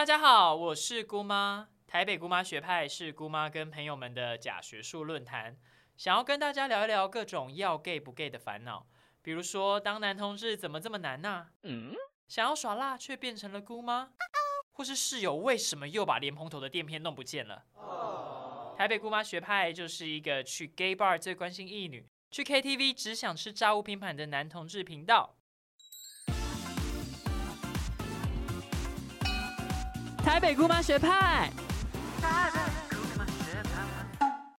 大家好，我是姑妈。台北姑妈学派是姑妈跟朋友们的假学术论坛，想要跟大家聊一聊各种要 gay 不 gay 的烦恼，比如说当男同志怎么这么难呐、嗯，想要耍辣却变成了姑妈，或是室友为什么又把莲蓬头的垫片弄不见了？台北姑妈学派就是一个去 gay bar 最关心异女，去 KTV 只想吃炸物拼盘的男同志频道。北姑妈学派。